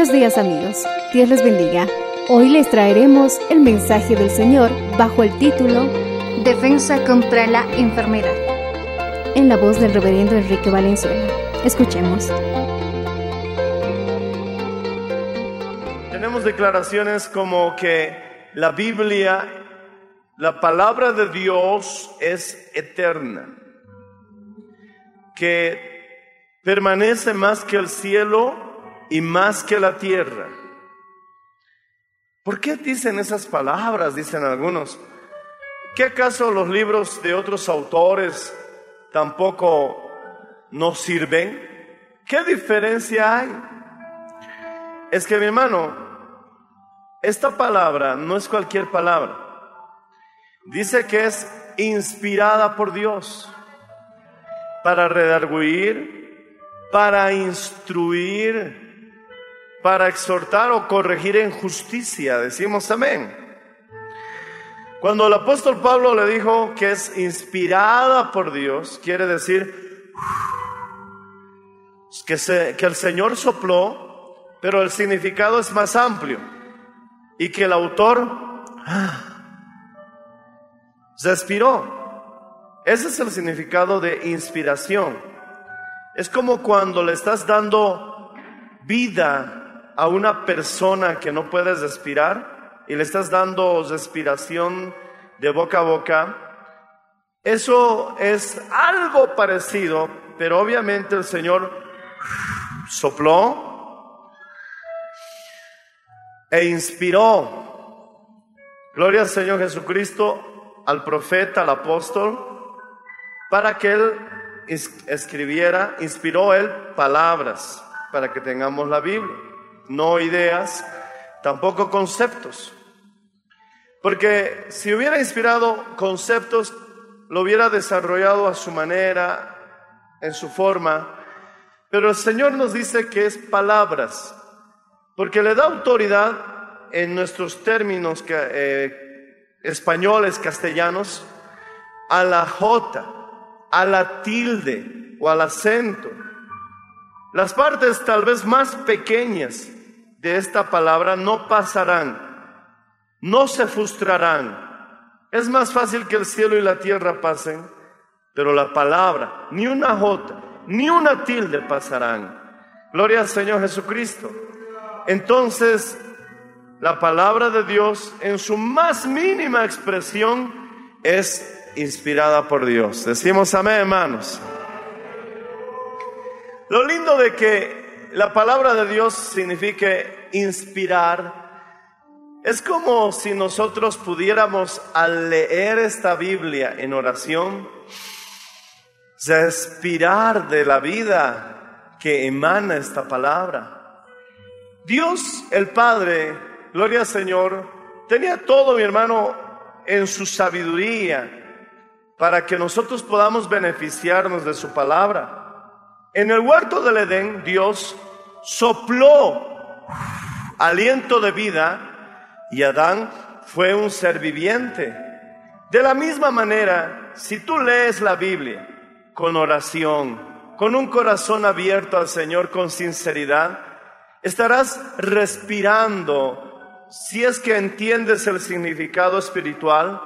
Buenos días amigos, Dios les bendiga. Hoy les traeremos el mensaje del Señor bajo el título Defensa contra la enfermedad. en la voz del reverendo Enrique Valenzuela. Escuchemos. Tenemos declaraciones como que la Biblia, la palabra de Dios es eterna, que permanece más que el cielo y más que la tierra. ¿Por qué dicen esas palabras? Dicen algunos. ¿Qué acaso los libros de otros autores tampoco nos sirven? ¿Qué diferencia hay? Es que mi hermano, esta palabra no es cualquier palabra. Dice que es inspirada por Dios para redarguir, para instruir, para exhortar o corregir en justicia. Decimos amén. Cuando el apóstol Pablo le dijo que es inspirada por Dios, quiere decir que, se- el Señor sopló, pero el significado es más amplio y que el autor se inspiró. Ese es el significado de inspiración. Es como cuando le estás dando vida a una persona que no puedes respirar y le estás dando respiración de boca a boca. Eso es algo parecido, pero obviamente el Señor sopló e inspiró. Gloria al Señor Jesucristo, al profeta, al apóstol, para que él es- escribiera, inspiró él palabras para que tengamos la Biblia, no ideas, tampoco conceptos. Porque si hubiera inspirado conceptos, lo hubiera desarrollado a su manera, en su forma, pero el Señor nos dice que es palabras, porque le da autoridad en nuestros términos que, eh, españoles, castellanos, a la J, a la tilde o al acento. Las partes tal vez más pequeñas de esta palabra no pasarán, no se frustrarán. Es más fácil que el cielo y la tierra pasen, pero la palabra, ni una J, ni una tilde pasarán. Gloria al Señor Jesucristo. Entonces, la palabra de Dios en su más mínima expresión es inspirada por Dios. Decimos amén, hermanos. Lo lindo de que la palabra de Dios signifique inspirar es como si nosotros pudiéramos al leer esta Biblia en oración respirar de la vida que emana esta palabra. Dios el Padre, gloria al Señor, tenía todo, mi hermano, en su sabiduría para que nosotros podamos beneficiarnos de su palabra. En el huerto del Edén, Dios sopló aliento de vida y Adán fue un ser viviente. De la misma manera, si tú lees la Biblia con oración, con un corazón abierto al Señor con sinceridad, estarás respirando, si es que entiendes el significado espiritual,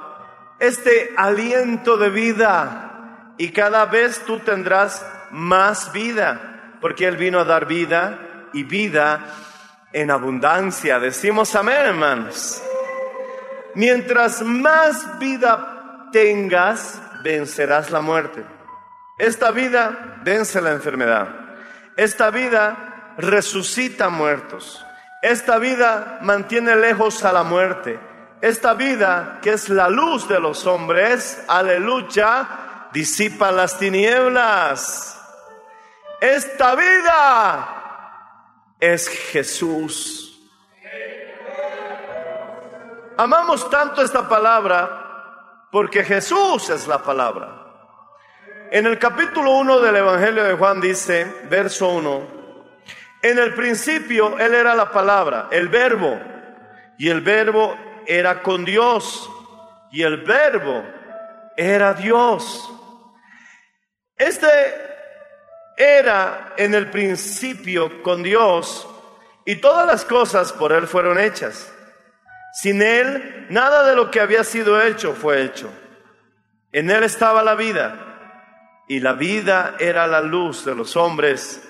este aliento de vida y cada vez tú tendrás más vida, porque Él vino a dar vida y vida en abundancia. Decimos amén, hermanos. Mientras más vida tengas, vencerás la muerte. Esta vida vence la enfermedad. Esta vida resucita muertos. Esta vida mantiene lejos a la muerte. Esta vida, que es la luz de los hombres, aleluya, disipa las tinieblas. Esta vida es Jesús. Amamos tanto esta palabra porque Jesús es la palabra. En el capítulo 1 del Evangelio de Juan dice, verso 1, en el principio Él era la palabra, el verbo, y el verbo era con Dios, y el verbo era Dios. Este era en el principio con Dios, y todas las cosas por Él fueron hechas. Sin Él, nada de lo que había sido hecho fue hecho. En Él estaba la vida y la vida era la luz de los hombres.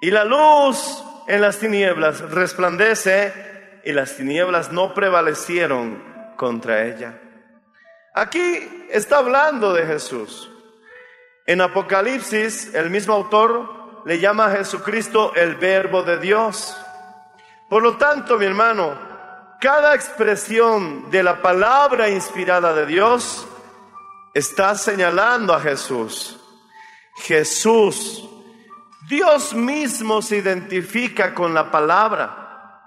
Y la luz en las tinieblas resplandece y las tinieblas no prevalecieron contra ella. Aquí está hablando de Jesús. En Apocalipsis, el mismo autor le llama a Jesucristo el verbo de Dios. Por lo tanto, mi hermano, cada expresión de la palabra inspirada de Dios está señalando a Jesús. Jesús, Dios mismo se identifica con la palabra.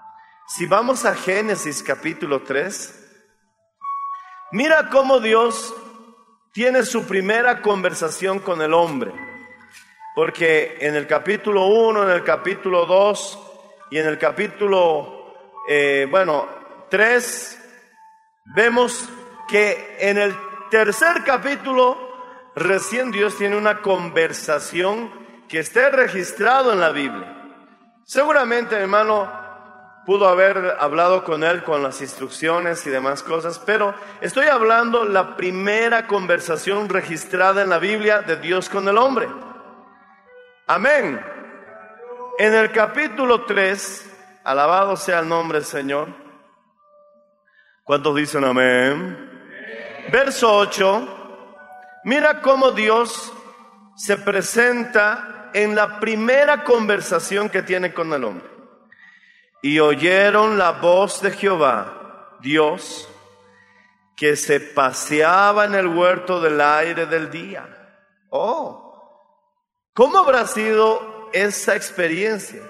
Si vamos a Génesis capítulo 3, mira cómo Dios tiene su primera conversación con el hombre. Porque en el capítulo 1, en el capítulo 2 y en el capítulo, eh, bueno, 3, vemos que en el tercer capítulo, recién Dios tiene una conversación que esté registrado en la Biblia. Seguramente, hermano, pudo haber hablado con él con las instrucciones y demás cosas, pero estoy hablando la primera conversación registrada en la Biblia de Dios con el hombre. Amén. En el capítulo 3, alabado sea el nombre del Señor. ¿Cuántos dicen amén? Verso 8, mira cómo Dios se presenta en la primera conversación que tiene con el hombre. Y oyeron la voz de Jehová, Dios, que se paseaba en el huerto del aire del día. Oh, ¿cómo habrá sido esa experiencia?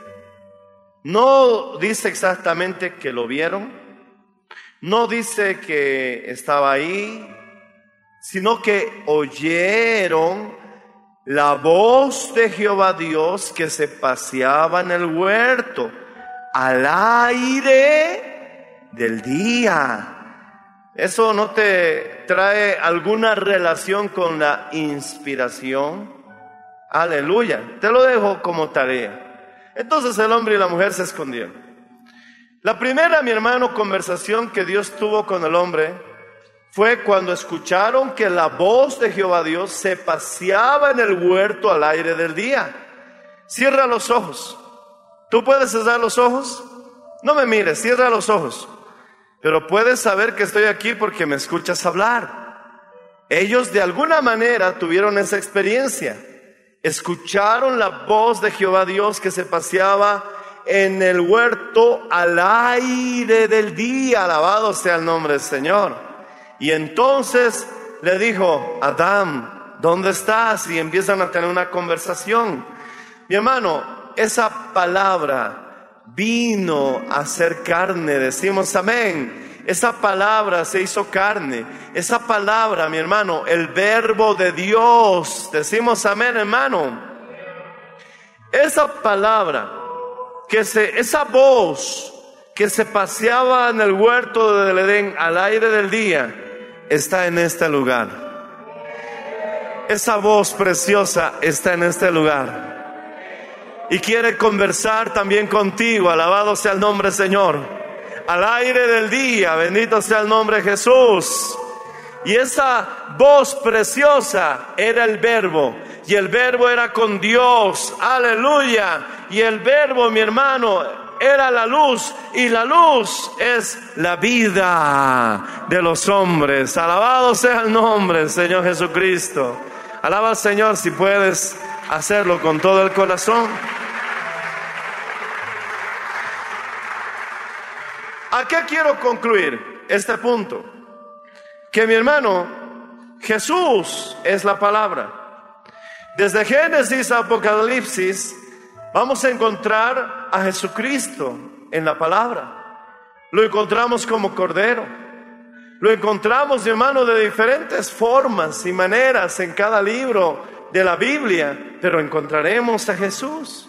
No dice exactamente que lo vieron, no dice que estaba ahí, sino que oyeron la voz de Jehová Dios que se paseaba en el huerto al aire del día. ¿Eso no te trae alguna relación con la inspiración? Aleluya. Te lo dejo como tarea. Entonces el hombre y la mujer se escondieron. La primera, mi hermano, conversación que Dios tuvo con el hombre fue cuando escucharon que la voz de Jehová Dios se paseaba en el huerto al aire del día. Cierra los ojos. ¿Tú puedes cerrar los ojos? No me mires, cierra los ojos. Pero puedes saber que estoy aquí porque me escuchas hablar. Ellos de alguna manera tuvieron esa experiencia. Escucharon la voz de Jehová Dios que se paseaba en el huerto al aire del día, alabado sea el nombre del Señor. Y entonces le dijo, Adán, ¿dónde estás? Y empiezan a tener una conversación. Mi hermano, esa palabra vino a ser carne, decimos amén. Esa palabra se hizo carne. Esa palabra, mi hermano, el verbo de Dios, decimos amén, hermano. Esa palabra que se, esa voz que se paseaba en el huerto del Edén al aire del día, está en este lugar. Esa voz preciosa está en este lugar. Y quiere conversar también contigo. Alabado sea el nombre Señor. Al aire del día, bendito sea el nombre de Jesús. Y esa voz preciosa era el verbo. Y el verbo era con Dios. Aleluya. Y el verbo, mi hermano, era la luz. Y la luz es la vida de los hombres. Alabado sea el nombre Señor Jesucristo. Alaba al Señor si puedes hacerlo con todo el corazón. ¿A qué quiero concluir este punto? Que mi hermano, Jesús es la palabra. Desde Génesis a Apocalipsis vamos a encontrar a Jesucristo en la palabra. Lo encontramos como cordero. Lo encontramos, hermano, de diferentes formas y maneras en cada libro de la Biblia, pero encontraremos a Jesús.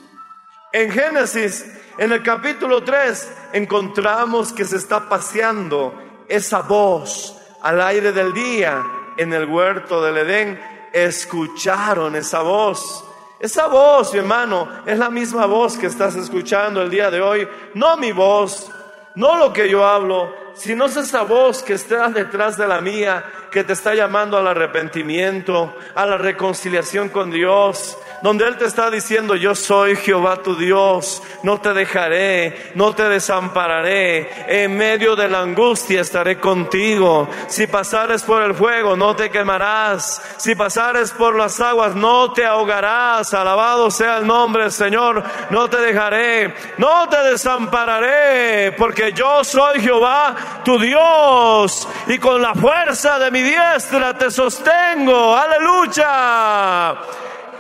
En Génesis, en el capítulo 3, encontramos que se está paseando esa voz al aire del día en el huerto del Edén. Escucharon esa voz. Esa voz, mi hermano, es la misma voz que estás escuchando el día de hoy. No mi voz, no lo que yo hablo, sino es esa voz que está detrás de la mía, que te está llamando al arrepentimiento, a la reconciliación con Dios, donde Él te está diciendo, yo soy Jehová tu Dios, no te dejaré, no te desampararé, en medio de la angustia estaré contigo, si pasares por el fuego no te quemarás, si pasares por las aguas no te ahogarás, alabado sea el nombre del Señor, no te dejaré, no te desampararé, porque yo soy Jehová tu Dios, y con la fuerza de mi diestra te sostengo, aleluya.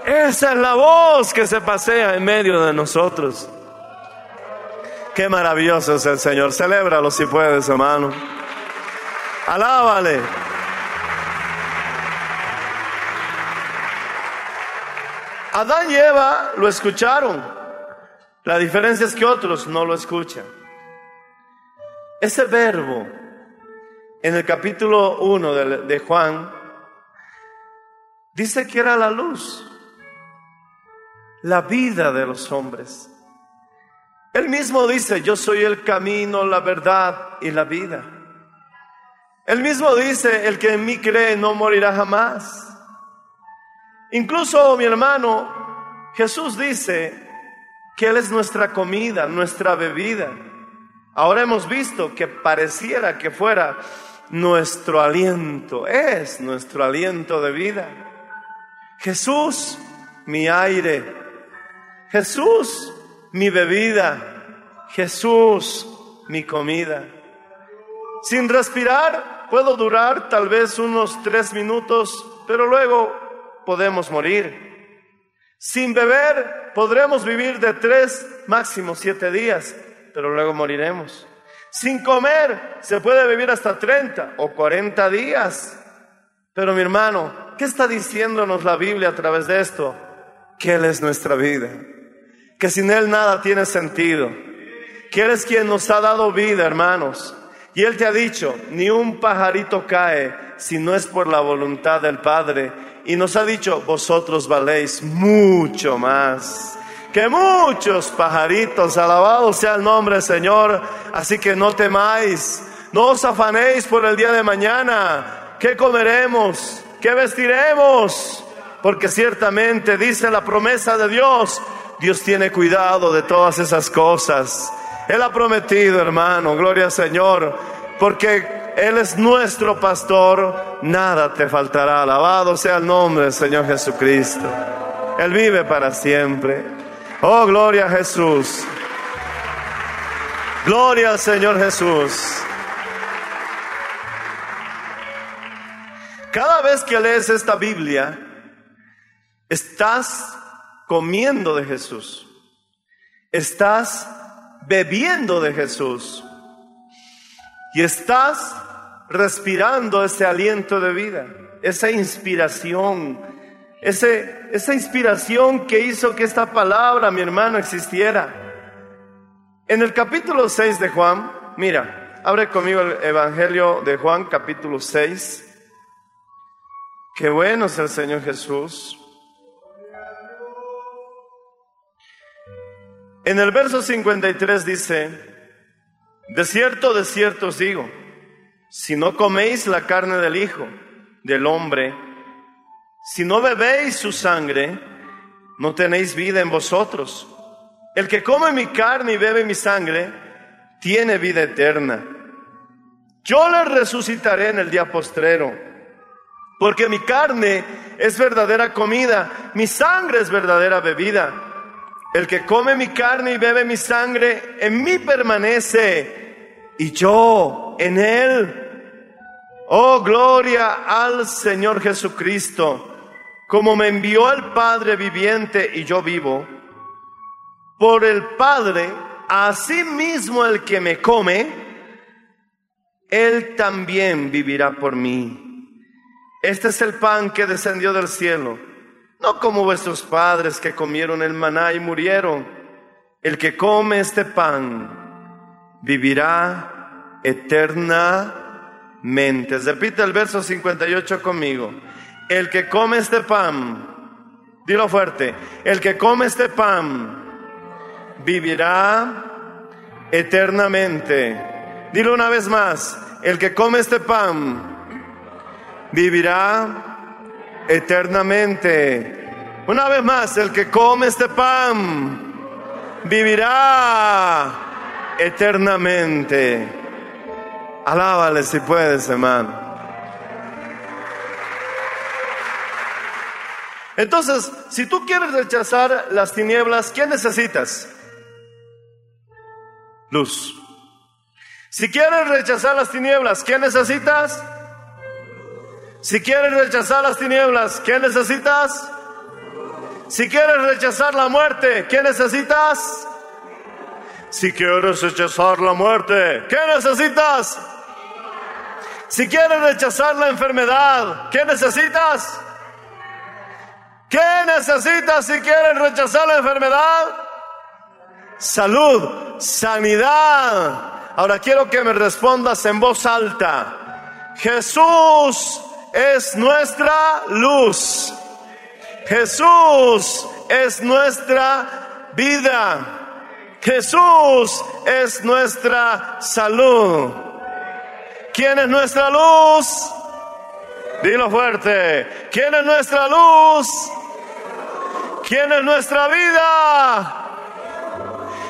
Esa es la voz que se pasea en medio de nosotros. Qué maravilloso es el Señor. Celébralo si puedes, hermano. Alábale. Adán y Eva lo escucharon. La diferencia es que otros no lo escuchan. Ese verbo en el capítulo 1 de, Juan dice que era la luz la vida de los hombres. Él mismo dice, yo soy el camino, la verdad y la vida. Él mismo dice, el que en mí cree no morirá jamás. Incluso mi hermano, Jesús dice que Él es nuestra comida, nuestra bebida. Ahora hemos visto que pareciera que fuera nuestro aliento, es nuestro aliento de vida. Jesús, mi aire, Jesús, mi bebida. Jesús, mi comida. Sin respirar puedo durar tal vez unos tres minutos, pero luego podemos morir. Sin beber podremos vivir de tres, máximo siete días, pero luego moriremos. Sin comer se puede vivir hasta 30 o 40 días. Pero mi hermano, ¿qué está diciéndonos la Biblia a través de esto? Que Él es nuestra vida que sin Él nada tiene sentido, que Él es quien nos ha dado vida, hermanos. Y Él te ha dicho, ni un pajarito cae si no es por la voluntad del Padre. Y nos ha dicho, vosotros valéis mucho más que muchos pajaritos. Alabado sea el nombre Señor. Así que no temáis, no os afanéis por el día de mañana. ¿Qué comeremos? ¿Qué vestiremos? Porque ciertamente dice la promesa de Dios, Dios tiene cuidado de todas esas cosas. Él ha prometido, hermano, gloria al Señor, porque Él es nuestro pastor, nada te faltará. Alabado sea el nombre del Señor Jesucristo. Él vive para siempre. Oh, gloria a Jesús. Gloria al Señor Jesús. Cada vez que lees esta Biblia, estás comiendo de Jesús. Estás bebiendo de Jesús. Y estás respirando ese aliento de vida, esa inspiración, ese, esa inspiración que hizo que esta palabra, mi hermano, existiera. En el capítulo 6 de Juan, mira, abre conmigo el Evangelio de Juan, capítulo 6. Qué bueno es el Señor Jesús. En el verso 53 dice, de cierto, de cierto os digo, si no coméis la carne del Hijo, del hombre, si no bebéis su sangre, no tenéis vida en vosotros. El que come mi carne y bebe mi sangre, tiene vida eterna. Yo le resucitaré en el día postrero, porque mi carne es verdadera comida, mi sangre es verdadera bebida. El que come mi carne y bebe mi sangre, en mí permanece, y yo en él. Oh, gloria al Señor Jesucristo, como me envió el Padre viviente y yo vivo. Por el Padre, así mismo el que me come, él también vivirá por mí. Este es el pan que descendió del cielo, no como vuestros padres que comieron el maná y murieron. El que come este pan vivirá eternamente. Repite el verso 58 conmigo. El que come este pan, dilo fuerte, el que come este pan vivirá eternamente. Dilo una vez más, el que come este pan vivirá eternamente. Una vez más, el que come este pan vivirá eternamente. Alábale si puedes, hermano. Entonces, si tú quieres rechazar las tinieblas, ¿qué necesitas? Luz. Si quieres rechazar las tinieblas, ¿qué necesitas? Si quieres rechazar las tinieblas, ¿qué necesitas? Si quieres rechazar la muerte, ¿qué necesitas? Si quieres rechazar la muerte, ¿qué necesitas? Si quieres rechazar la enfermedad, ¿qué necesitas? ¿Qué necesitas si quieres rechazar la enfermedad? Salud, sanidad. Ahora quiero que me respondas en voz alta. Jesús es nuestra luz. Jesús es nuestra vida. Jesús es nuestra salud. ¿Quién es nuestra luz? Dilo fuerte. ¿Quién es nuestra luz? ¿Quién es nuestra vida?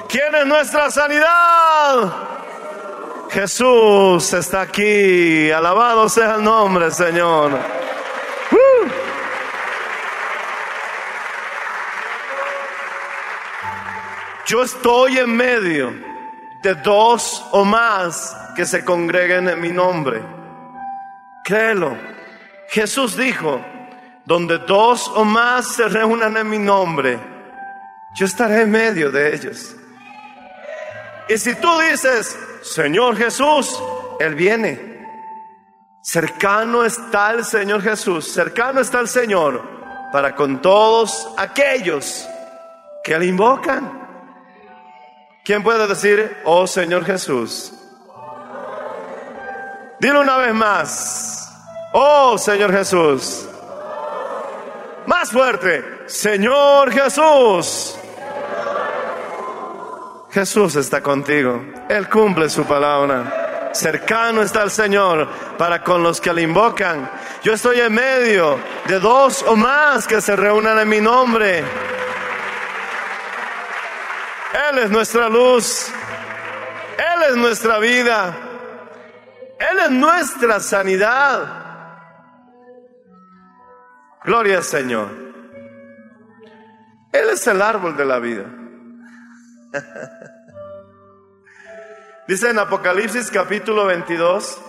¿Quién es nuestra sanidad? Jesús está aquí. Alabado sea el nombre, Señor. Yo estoy en medio de dos o más que se congreguen en mi nombre. Créelo. Jesús dijo, donde dos o más se reúnan en mi nombre, yo estaré en medio de ellos. Y si tú dices, Señor Jesús, Él viene. Cercano está el Señor Jesús, cercano está el Señor para con todos aquellos que le invocan. ¿Quién puede decir, oh Señor Jesús? Dilo una vez más, oh Señor Jesús. Más fuerte, Señor Jesús. Jesús está contigo. Él cumple su palabra. Cercano está el Señor para con los que le invocan. Yo estoy en medio de dos o más que se reúnan en mi nombre. Él es nuestra luz. Él es nuestra vida. Él es nuestra sanidad. Gloria al Señor. Él es el árbol de la vida. Dice en Apocalipsis capítulo 22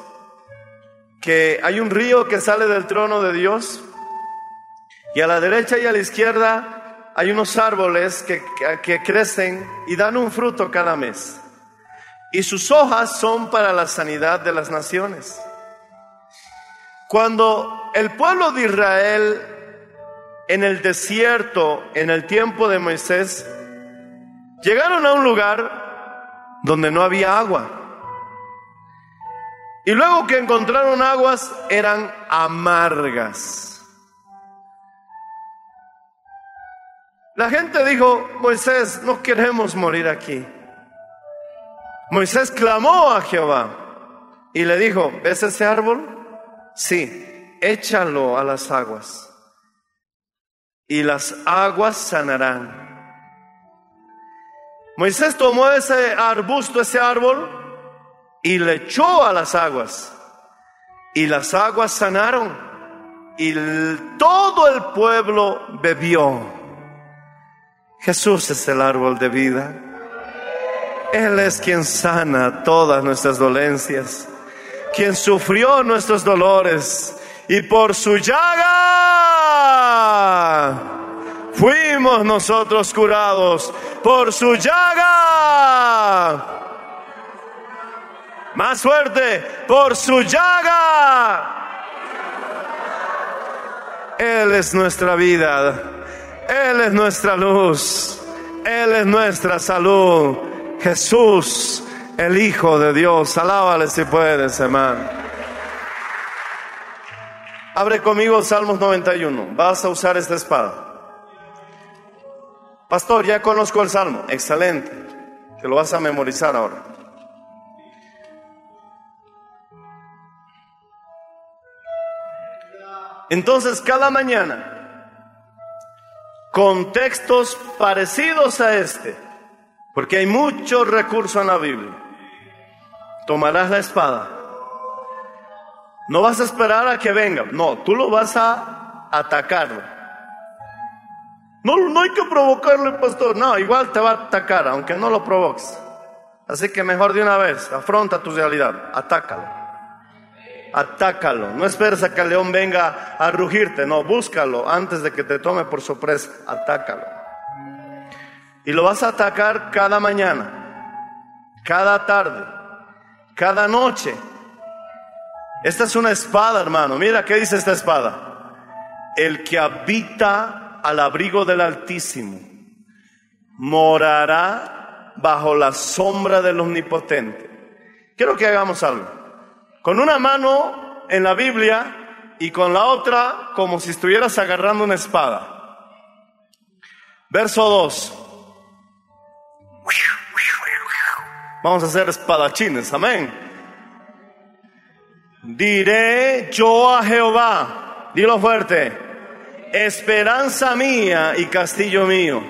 que hay un río que sale del trono de Dios y a la derecha y a la izquierda hay unos árboles que, que crecen y dan un fruto cada mes. Y sus hojas son para la sanidad de las naciones. Cuando el pueblo de Israel en el desierto, en el tiempo de Moisés, llegaron a un lugar donde no había agua. Y luego que encontraron aguas eran amargas. La gente dijo, Moisés, no queremos morir aquí. Moisés clamó a Jehová y le dijo, ¿ves ese árbol? Sí, échalo a las aguas y las aguas sanarán. Moisés tomó ese arbusto, ese árbol, y le echó a las aguas. Y las aguas sanaron. Y todo el pueblo bebió. Jesús es el árbol de vida. Él es quien sana todas nuestras dolencias, quien sufrió nuestros dolores y por su llaga fuimos nosotros curados. Por su llaga. Más fuerte, por su llaga. Él es nuestra vida. Él es nuestra luz. Él es nuestra salud. Jesús, el Hijo de Dios. Alábale si puedes, hermano. Abre conmigo Salmos 91. Vas a usar esta espada. Pastor, ya conozco el Salmo. Excelente. Te lo vas a memorizar ahora. Entonces, cada mañana, con textos parecidos a este, porque hay muchos recursos en la Biblia, tomarás la espada. No vas a esperar a que venga, no, tú lo vas a atacar. No, no hay que provocarle, pastor. No, igual te va a atacar, aunque no lo provoques. Así que mejor de una vez, afronta tu realidad, atácalo. Atácalo. No esperes a que el león venga a rugirte, no, búscalo antes de que te tome por sorpresa. Atácalo. Y lo vas a atacar cada mañana, cada tarde, cada noche. Esta es una espada, hermano. Mira qué dice esta espada. El que habita al abrigo del Altísimo morará bajo la sombra del Omnipotente. Quiero que hagamos algo. Con una mano en la Biblia y con la otra como si estuvieras agarrando una espada. Verso 2. Vamos a hacer espadachines, amén. Diré yo a Jehová, dilo fuerte, esperanza mía y castillo mío.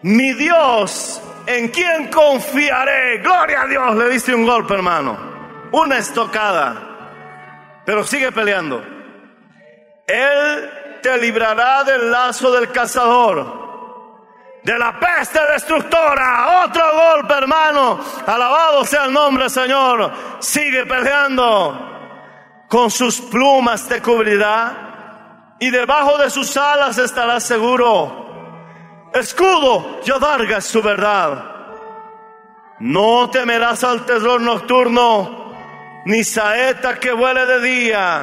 Mi Dios, ¿en quién confiaré? Gloria a Dios, le diste un golpe, hermano. Una estocada. Pero sigue peleando. Él te librará del lazo del cazador de la peste destructora. Otro golpe, hermano. Alabado sea el nombre, Señor. Sigue peleando. Con sus plumas te cubrirá y debajo de sus alas estarás seguro. Escudo y adarga es su verdad. No temerás al terror nocturno, ni saeta que vuele de día,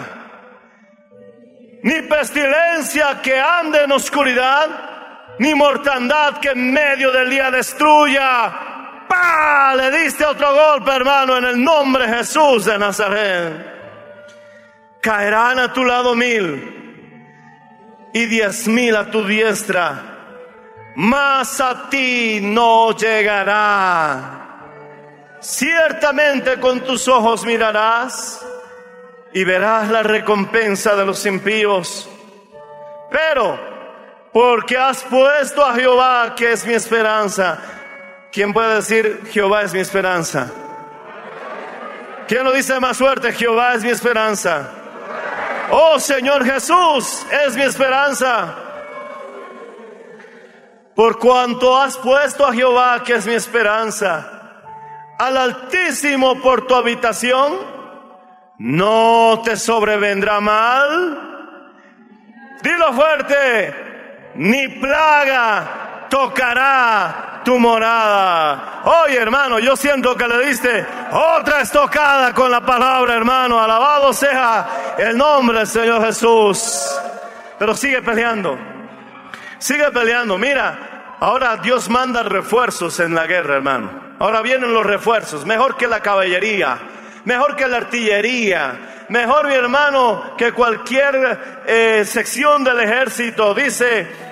ni pestilencia que ande en oscuridad ni mortandad que en medio del día destruya. ¡Pah! Le diste otro golpe, hermano, en el nombre de Jesús de Nazaret. Caerán a tu lado mil y diez mil a tu diestra, mas a ti no llegará. Ciertamente con tus ojos mirarás y verás la recompensa de los impíos. Pero porque has puesto a Jehová, que es mi esperanza. ¿Quién puede decir Jehová es mi esperanza? ¿Quién lo dice más fuerte? Jehová es mi esperanza. Oh Señor Jesús, es mi esperanza. Por cuanto has puesto a Jehová, que es mi esperanza, al Altísimo por tu habitación, no te sobrevendrá mal. Dilo fuerte, ni plaga tocará tu morada. Oye, hermano, yo siento que le diste otra estocada con la palabra, hermano. Alabado sea el nombre del Señor Jesús. Pero sigue peleando. Sigue peleando. Mira, ahora Dios manda refuerzos en la guerra, hermano. Ahora vienen los refuerzos, mejor que la caballería, mejor que la artillería, mejor mi hermano que cualquier eh, sección del ejército. Dice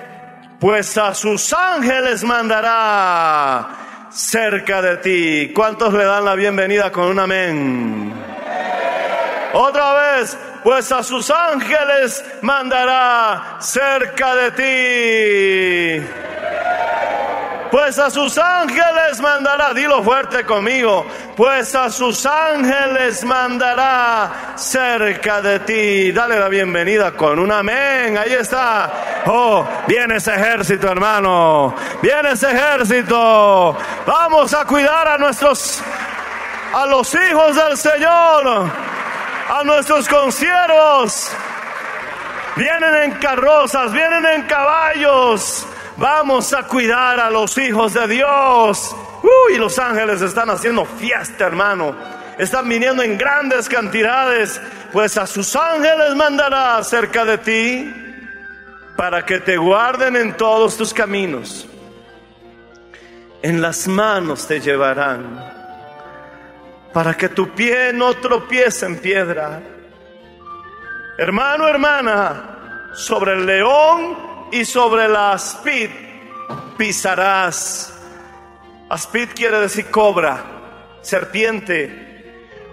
pues a sus ángeles mandará cerca de ti. ¿Cuántos le dan la bienvenida con un amén? Otra vez, pues a sus ángeles mandará cerca de ti. Pues a sus ángeles mandará, dilo fuerte conmigo, pues a sus ángeles mandará cerca de ti. Dale la bienvenida con un amén, ahí está. Oh, viene ese ejército, hermano, viene ese ejército. Vamos a cuidar a nuestros, a los hijos del Señor, a nuestros conciervos. Vienen en carrozas, vienen en caballos. Vamos a cuidar a los hijos de Dios. Uy, los ángeles están haciendo fiesta, hermano. Están viniendo en grandes cantidades. Pues a sus ángeles mandará cerca de ti para que te guarden en todos tus caminos. En las manos te llevarán para que tu pie no tropiece en piedra. Hermano, hermana, sobre el león y sobre la aspid pisarás. Aspid quiere decir cobra, serpiente.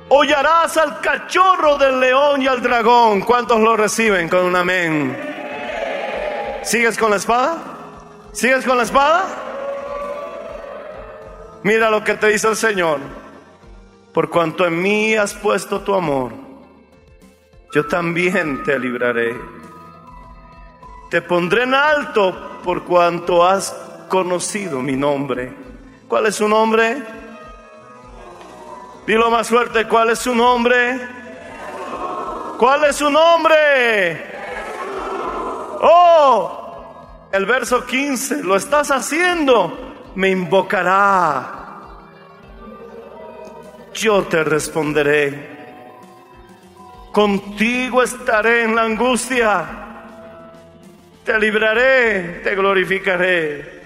Hollarás al cachorro del león y al dragón. ¿Cuántos lo reciben con un amén? ¿Sigues con la espada? ¿Sigues con la espada? Mira lo que te dice el Señor. Por cuanto en mí has puesto tu amor, yo también te libraré. Te pondré en alto por cuanto has conocido mi nombre. ¿Cuál es su nombre? Dilo más fuerte, ¿cuál es su nombre? ¿Cuál es su nombre? Oh, el verso 15, lo estás haciendo, me invocará. Yo te responderé. Contigo estaré en la angustia. Te libraré, te glorificaré.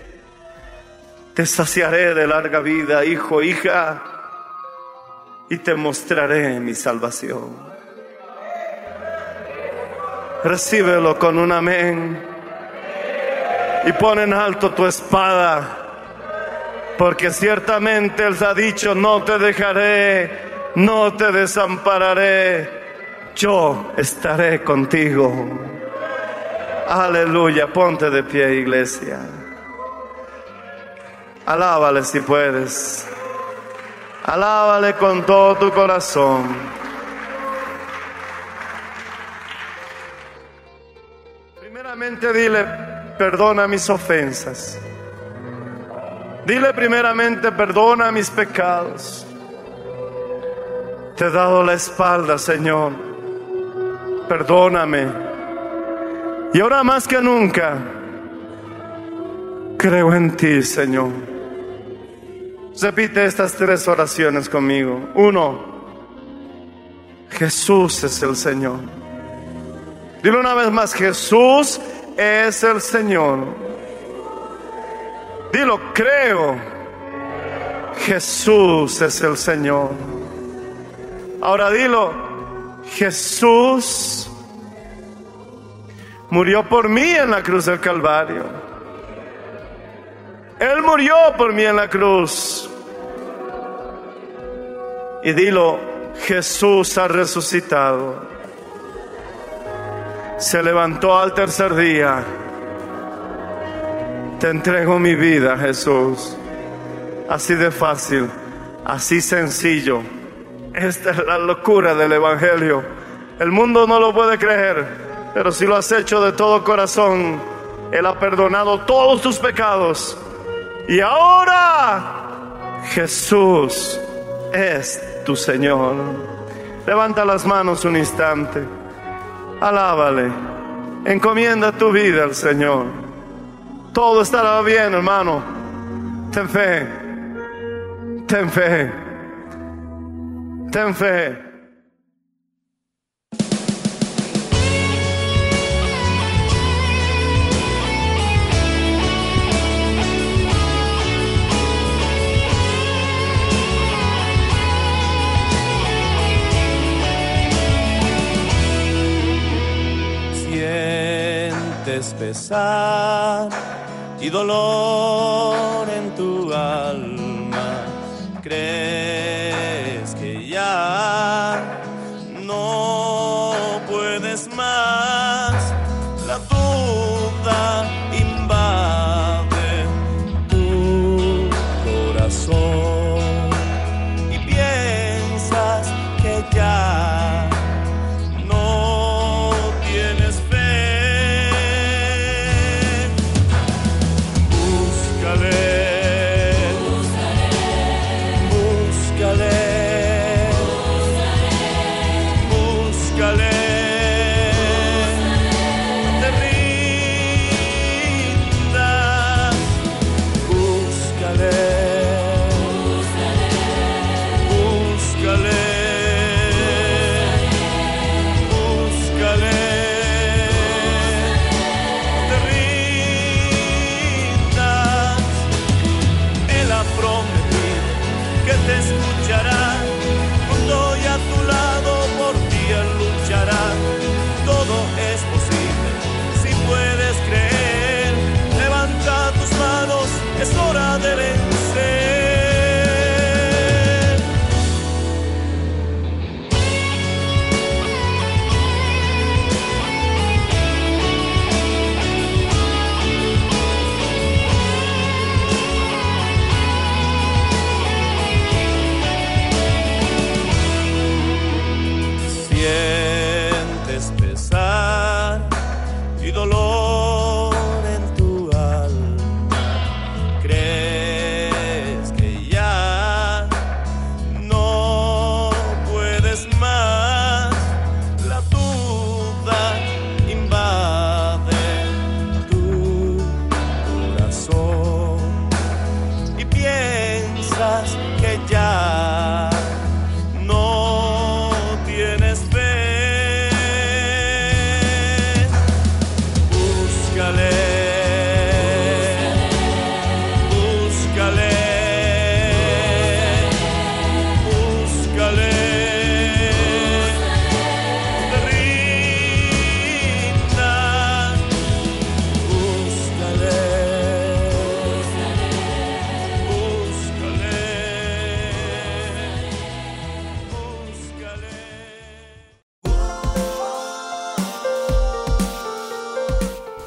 Te saciaré de larga vida, hijo, hija, y te mostraré mi salvación. Recíbelo con un amén y pon en alto tu espada, porque ciertamente Él ha dicho, no te dejaré, no te desampararé, yo estaré contigo. Aleluya, ponte de pie, iglesia. Alábale si puedes. Alábale con todo tu corazón. Primeramente dile, perdona mis ofensas. Dile primeramente, perdona mis pecados. Te he dado la espalda, Señor. Perdóname. Y ahora más que nunca, creo en ti, Señor. Repite estas tres oraciones conmigo. Uno, Jesús es el Señor. Dile una vez más, Jesús es el Señor. Dilo, creo. Jesús es el Señor. Ahora dilo, Jesús murió por mí en la cruz del Calvario. Él murió por mí en la cruz. Y dilo, Jesús ha resucitado. Se levantó al tercer día. Te entrego mi vida, Jesús. Así de fácil, así sencillo. Esta es la locura del Evangelio. El mundo no lo puede creer, pero si lo has hecho de todo corazón, Él ha perdonado todos tus pecados. Y ahora Jesús es tu Señor. Levanta las manos un instante. Alábale. Encomienda tu vida al Señor. Todo estará bien, hermano. Ten fe. Ten fe. Ten fe. Sientes pesar y dolor en tu alma. Crees